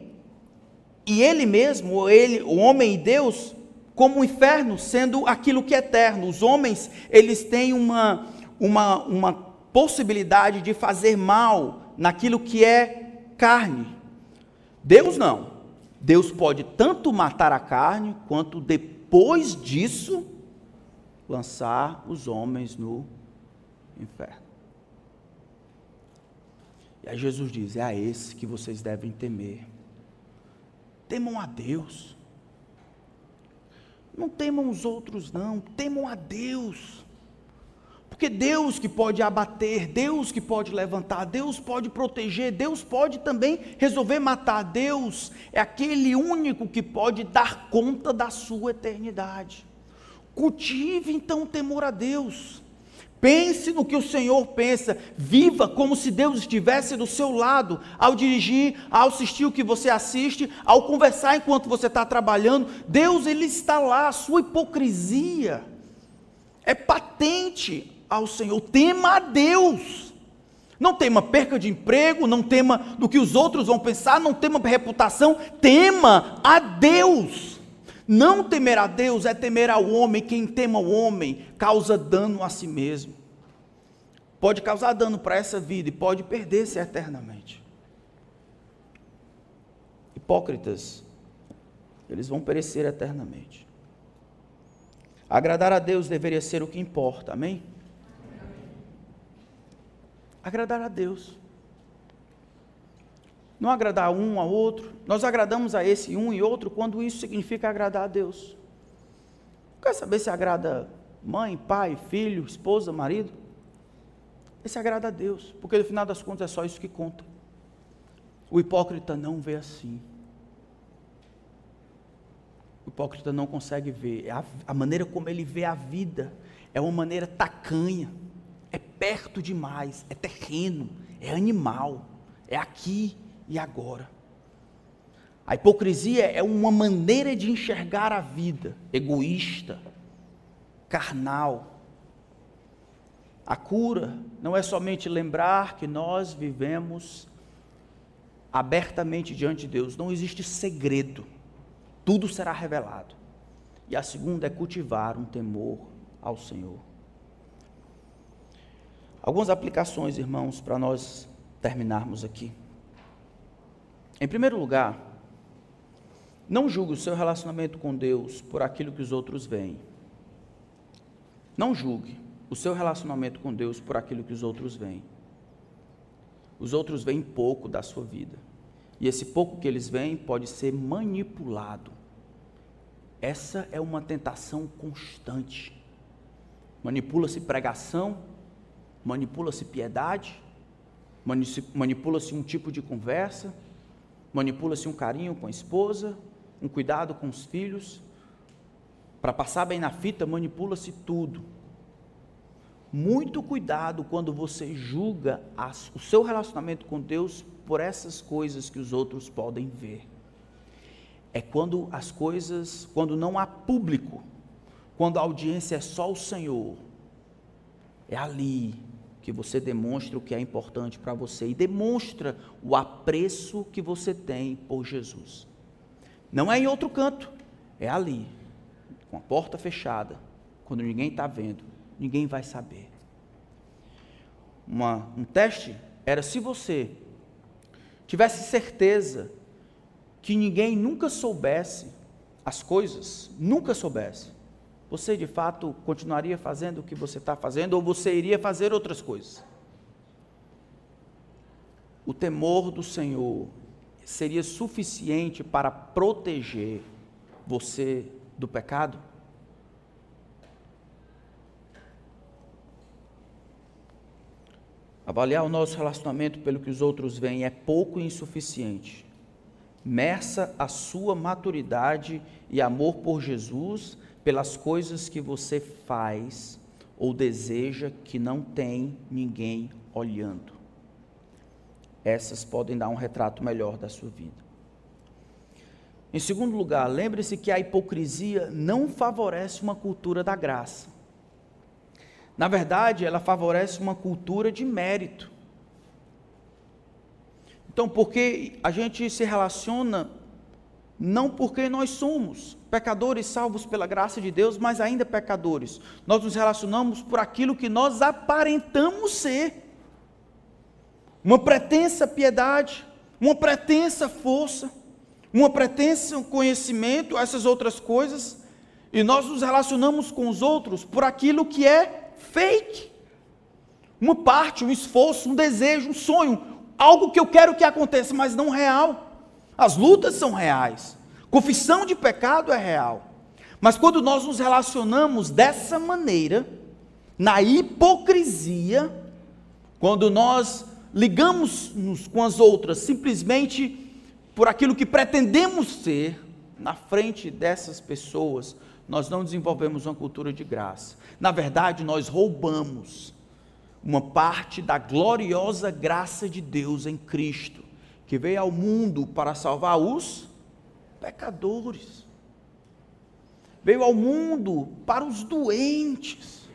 e ele mesmo, ou ele, o homem e Deus, como o inferno sendo aquilo que é eterno. Os homens, eles têm uma, uma, uma possibilidade de fazer mal naquilo que é carne. Deus não. Deus pode tanto matar a carne, quanto depois disso lançar os homens no inferno. E aí Jesus diz: é a esse que vocês devem temer. Temam a Deus. Não temam os outros, não. Temam a Deus. Porque Deus que pode abater, Deus que pode levantar, Deus pode proteger, Deus pode também resolver matar. Deus é aquele único que pode dar conta da sua eternidade. Cultive então o temor a Deus. Pense no que o Senhor pensa, viva como se Deus estivesse do seu lado, ao dirigir, ao assistir o que você assiste, ao conversar enquanto você está trabalhando. Deus, Ele está lá, a sua hipocrisia é patente ao Senhor, tema a Deus. Não tema perca de emprego, não tema do que os outros vão pensar, não tema reputação, tema a Deus. Não temer a Deus é temer ao homem, quem tema o homem causa dano a si mesmo. Pode causar dano para essa vida e pode perder-se eternamente. Hipócritas, eles vão perecer eternamente. Agradar a Deus deveria ser o que importa, amém? agradar a Deus. Não agradar um ao outro. Nós agradamos a esse um e outro quando isso significa agradar a Deus. Não quer saber se agrada mãe, pai, filho, esposa, marido? Esse agrada a Deus, porque no final das contas é só isso que conta. O hipócrita não vê assim. O hipócrita não consegue ver. A, a maneira como ele vê a vida é uma maneira tacanha é perto demais, é terreno, é animal, é aqui e agora. A hipocrisia é uma maneira de enxergar a vida, egoísta, carnal. A cura não é somente lembrar que nós vivemos abertamente diante de Deus, não existe segredo. Tudo será revelado. E a segunda é cultivar um temor ao Senhor. Algumas aplicações, irmãos, para nós terminarmos aqui. Em primeiro lugar, não julgue o seu relacionamento com Deus por aquilo que os outros veem. Não julgue o seu relacionamento com Deus por aquilo que os outros veem. Os outros veem pouco da sua vida. E esse pouco que eles veem pode ser manipulado. Essa é uma tentação constante. Manipula-se pregação, manipula-se piedade, manipula-se um tipo de conversa, manipula-se um carinho com a esposa, um cuidado com os filhos. Para passar bem na fita, manipula-se tudo. Muito cuidado quando você julga as, o seu relacionamento com Deus por essas coisas que os outros podem ver. É quando as coisas, quando não há público, quando a audiência é só o Senhor, é ali que você demonstra o que é importante para você e demonstra o apreço que você tem por Jesus. Não é em outro canto, é ali, com a porta fechada, quando ninguém está vendo, ninguém vai saber. Uma, um teste era se você tivesse certeza que ninguém nunca soubesse as coisas, nunca soubesse, você de fato continuaria fazendo o que você está fazendo ou você iria fazer outras coisas? O temor do Senhor seria suficiente para proteger você do pecado? Avaliar o nosso relacionamento pelo que os outros veem é pouco e insuficiente. Meça a sua maturidade e amor por Jesus pelas coisas que você faz ou deseja que não tem ninguém olhando. Essas podem dar um retrato melhor da sua vida. Em segundo lugar, lembre-se que a hipocrisia não favorece uma cultura da graça. Na verdade, ela favorece uma cultura de mérito. Então, porque a gente se relaciona não porque nós somos pecadores salvos pela graça de Deus, mas ainda pecadores. Nós nos relacionamos por aquilo que nós aparentamos ser. Uma pretensa piedade, uma pretensa força, uma pretensa conhecimento, essas outras coisas, e nós nos relacionamos com os outros por aquilo que é fake. Uma parte, um esforço, um desejo, um sonho, algo que eu quero que aconteça, mas não real. As lutas são reais. Confissão de pecado é real. Mas quando nós nos relacionamos dessa maneira, na hipocrisia, quando nós ligamos-nos com as outras simplesmente por aquilo que pretendemos ser, na frente dessas pessoas, nós não desenvolvemos uma cultura de graça. Na verdade, nós roubamos uma parte da gloriosa graça de Deus em Cristo que veio ao mundo para salvar os pecadores. Veio ao mundo para os doentes.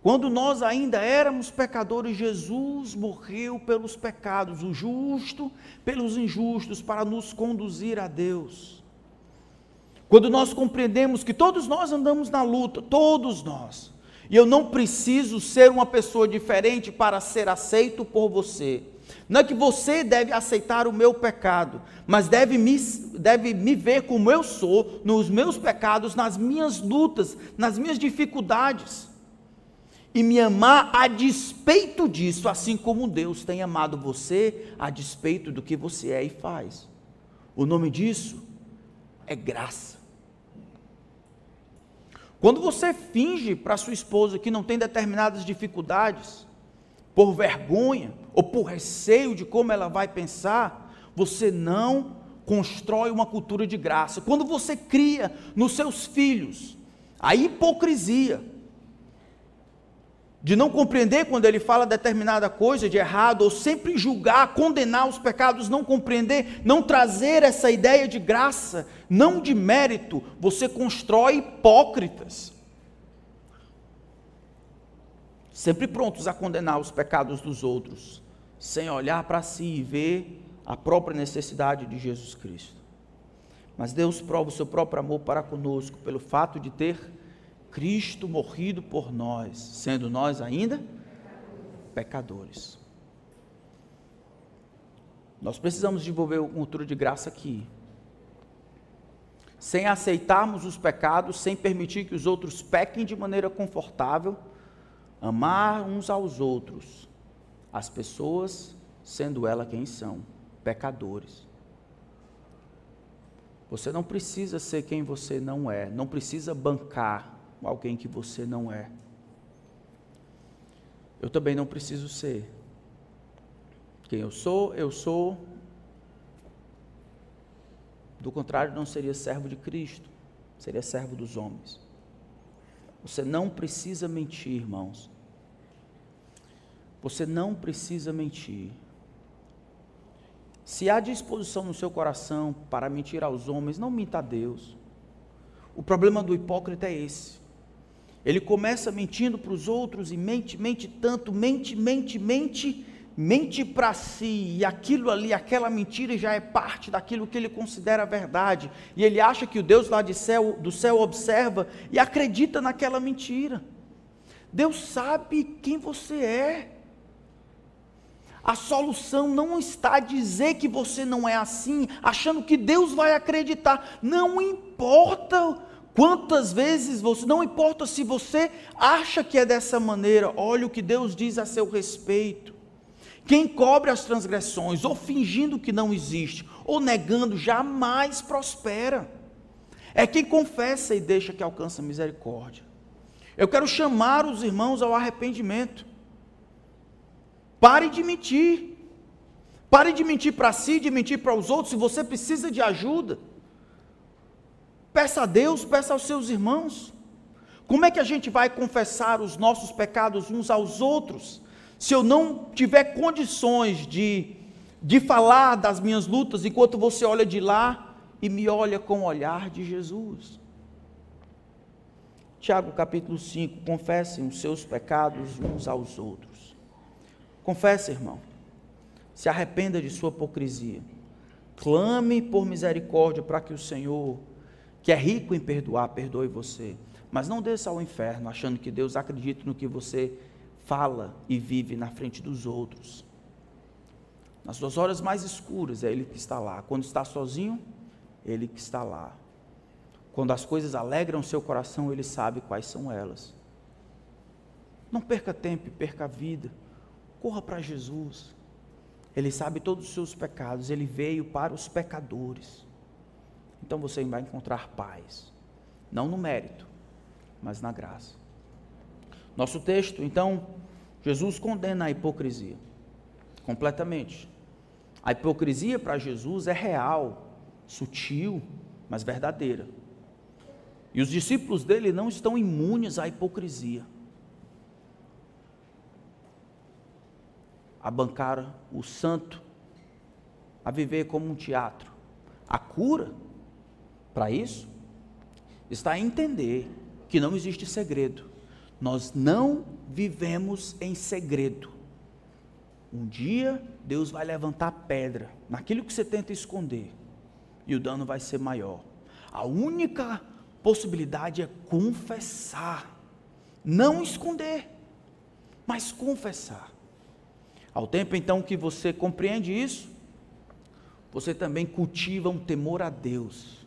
Quando nós ainda éramos pecadores, Jesus morreu pelos pecados, o justo pelos injustos, para nos conduzir a Deus. Quando nós compreendemos que todos nós andamos na luta, todos nós, e eu não preciso ser uma pessoa diferente para ser aceito por você. Não é que você deve aceitar o meu pecado, mas deve me, deve me ver como eu sou, nos meus pecados, nas minhas lutas, nas minhas dificuldades. E me amar a despeito disso, assim como Deus tem amado você a despeito do que você é e faz. O nome disso é graça. Quando você finge para sua esposa que não tem determinadas dificuldades, por vergonha ou por receio de como ela vai pensar, você não constrói uma cultura de graça. Quando você cria nos seus filhos a hipocrisia de não compreender quando ele fala determinada coisa de errado, ou sempre julgar, condenar os pecados, não compreender, não trazer essa ideia de graça, não de mérito, você constrói hipócritas sempre prontos a condenar os pecados dos outros, sem olhar para si e ver a própria necessidade de Jesus Cristo. Mas Deus prova o seu próprio amor para conosco pelo fato de ter Cristo morrido por nós, sendo nós ainda pecadores. Nós precisamos desenvolver uma cultura de graça aqui. Sem aceitarmos os pecados, sem permitir que os outros pequem de maneira confortável, amar uns aos outros, as pessoas sendo elas quem são, pecadores. Você não precisa ser quem você não é, não precisa bancar alguém que você não é. Eu também não preciso ser. Quem eu sou, eu sou. Do contrário, não seria servo de Cristo, seria servo dos homens. Você não precisa mentir, irmãos. Você não precisa mentir. Se há disposição no seu coração para mentir aos homens, não minta a Deus. O problema do hipócrita é esse. Ele começa mentindo para os outros e mente, mente tanto, mente, mente, mente, mente para si, e aquilo ali, aquela mentira já é parte daquilo que ele considera verdade, e ele acha que o Deus lá de céu, do céu observa e acredita naquela mentira. Deus sabe quem você é. A solução não está a dizer que você não é assim, achando que Deus vai acreditar. Não importa quantas vezes você, não importa se você acha que é dessa maneira, olha o que Deus diz a seu respeito. Quem cobre as transgressões, ou fingindo que não existe, ou negando, jamais prospera. É quem confessa e deixa que alcança misericórdia. Eu quero chamar os irmãos ao arrependimento. Pare de mentir. Pare de mentir para si, de mentir para os outros. Se você precisa de ajuda, peça a Deus, peça aos seus irmãos. Como é que a gente vai confessar os nossos pecados uns aos outros, se eu não tiver condições de, de falar das minhas lutas enquanto você olha de lá e me olha com o olhar de Jesus? Tiago capítulo 5: confessem os seus pecados uns aos outros. Confesse, irmão. Se arrependa de sua hipocrisia. Clame por misericórdia para que o Senhor, que é rico em perdoar, perdoe você. Mas não desça ao inferno achando que Deus acredita no que você fala e vive na frente dos outros. Nas suas horas mais escuras, é Ele que está lá. Quando está sozinho, Ele que está lá. Quando as coisas alegram seu coração, Ele sabe quais são elas. Não perca tempo, perca a vida corra para Jesus. Ele sabe todos os seus pecados, ele veio para os pecadores. Então você vai encontrar paz, não no mérito, mas na graça. Nosso texto, então, Jesus condena a hipocrisia completamente. A hipocrisia para Jesus é real, sutil, mas verdadeira. E os discípulos dele não estão imunes à hipocrisia. a bancar o santo, a viver como um teatro. A cura para isso está em entender que não existe segredo. Nós não vivemos em segredo. Um dia Deus vai levantar pedra naquilo que você tenta esconder e o dano vai ser maior. A única possibilidade é confessar, não esconder, mas confessar. Ao tempo então que você compreende isso, você também cultiva um temor a Deus.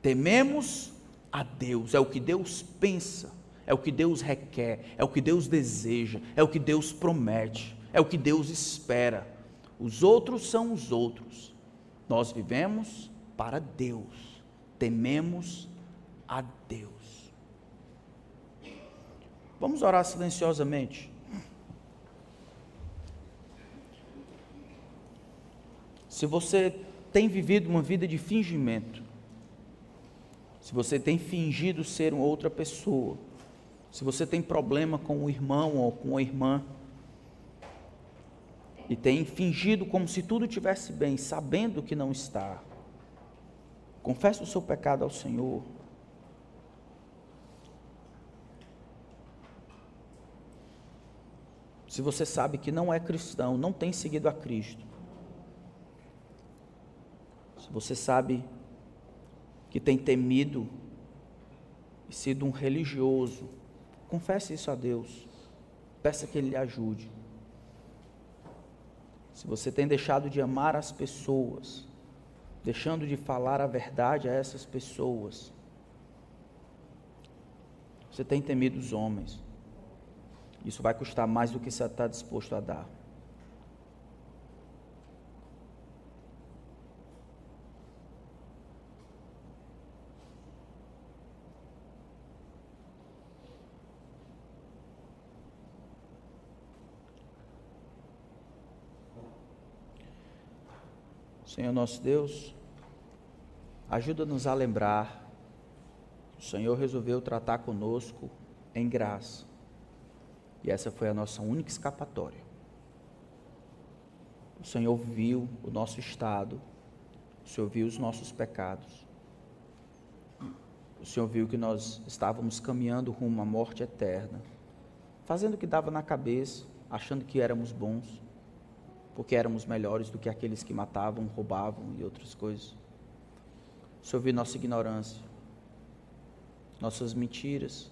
Tememos a Deus, é o que Deus pensa, é o que Deus requer, é o que Deus deseja, é o que Deus promete, é o que Deus espera. Os outros são os outros. Nós vivemos para Deus, tememos a Deus. Vamos orar silenciosamente. se você tem vivido uma vida de fingimento, se você tem fingido ser uma outra pessoa, se você tem problema com o irmão ou com a irmã, e tem fingido como se tudo estivesse bem, sabendo que não está, confesse o seu pecado ao Senhor. Se você sabe que não é cristão, não tem seguido a Cristo, você sabe que tem temido e sido um religioso, confesse isso a Deus. Peça que Ele lhe ajude. Se você tem deixado de amar as pessoas, deixando de falar a verdade a essas pessoas, você tem temido os homens. Isso vai custar mais do que você está disposto a dar. Senhor nosso Deus, ajuda-nos a lembrar que o Senhor resolveu tratar conosco em graça. E essa foi a nossa única escapatória. O Senhor viu o nosso estado, o Senhor viu os nossos pecados. O Senhor viu que nós estávamos caminhando rumo à morte eterna, fazendo o que dava na cabeça, achando que éramos bons porque éramos melhores do que aqueles que matavam, roubavam e outras coisas. O Senhor viu nossa ignorância, nossas mentiras.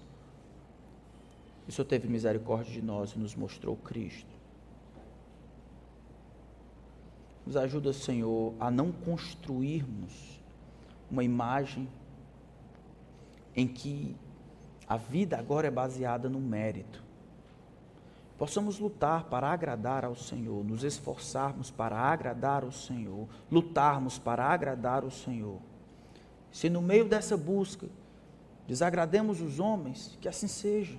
O Senhor teve misericórdia de nós e nos mostrou Cristo. Nos ajuda, Senhor, a não construirmos uma imagem em que a vida agora é baseada no mérito possamos lutar para agradar ao Senhor, nos esforçarmos para agradar ao Senhor, lutarmos para agradar ao Senhor. Se no meio dessa busca desagrademos os homens, que assim seja.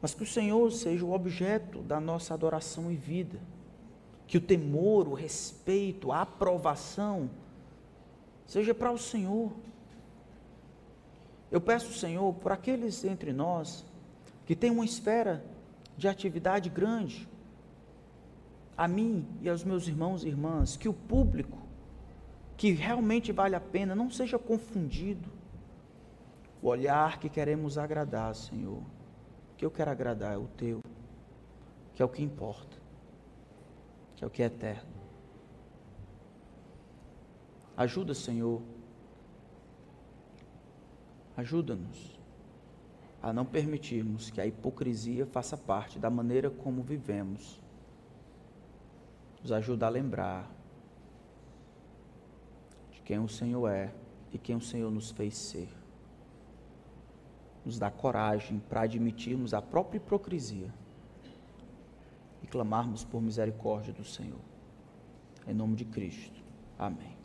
Mas que o Senhor seja o objeto da nossa adoração e vida. Que o temor, o respeito, a aprovação seja para o Senhor. Eu peço, Senhor, por aqueles entre nós que tem uma esfera de atividade grande, a mim e aos meus irmãos e irmãs, que o público, que realmente vale a pena, não seja confundido. O olhar que queremos agradar, Senhor, o que eu quero agradar é o teu, que é o que importa, que é o que é eterno. Ajuda, Senhor, ajuda-nos a não permitirmos que a hipocrisia faça parte da maneira como vivemos. Nos ajuda a lembrar de quem o Senhor é e quem o Senhor nos fez ser. Nos dá coragem para admitirmos a própria hipocrisia e clamarmos por misericórdia do Senhor. Em nome de Cristo. Amém.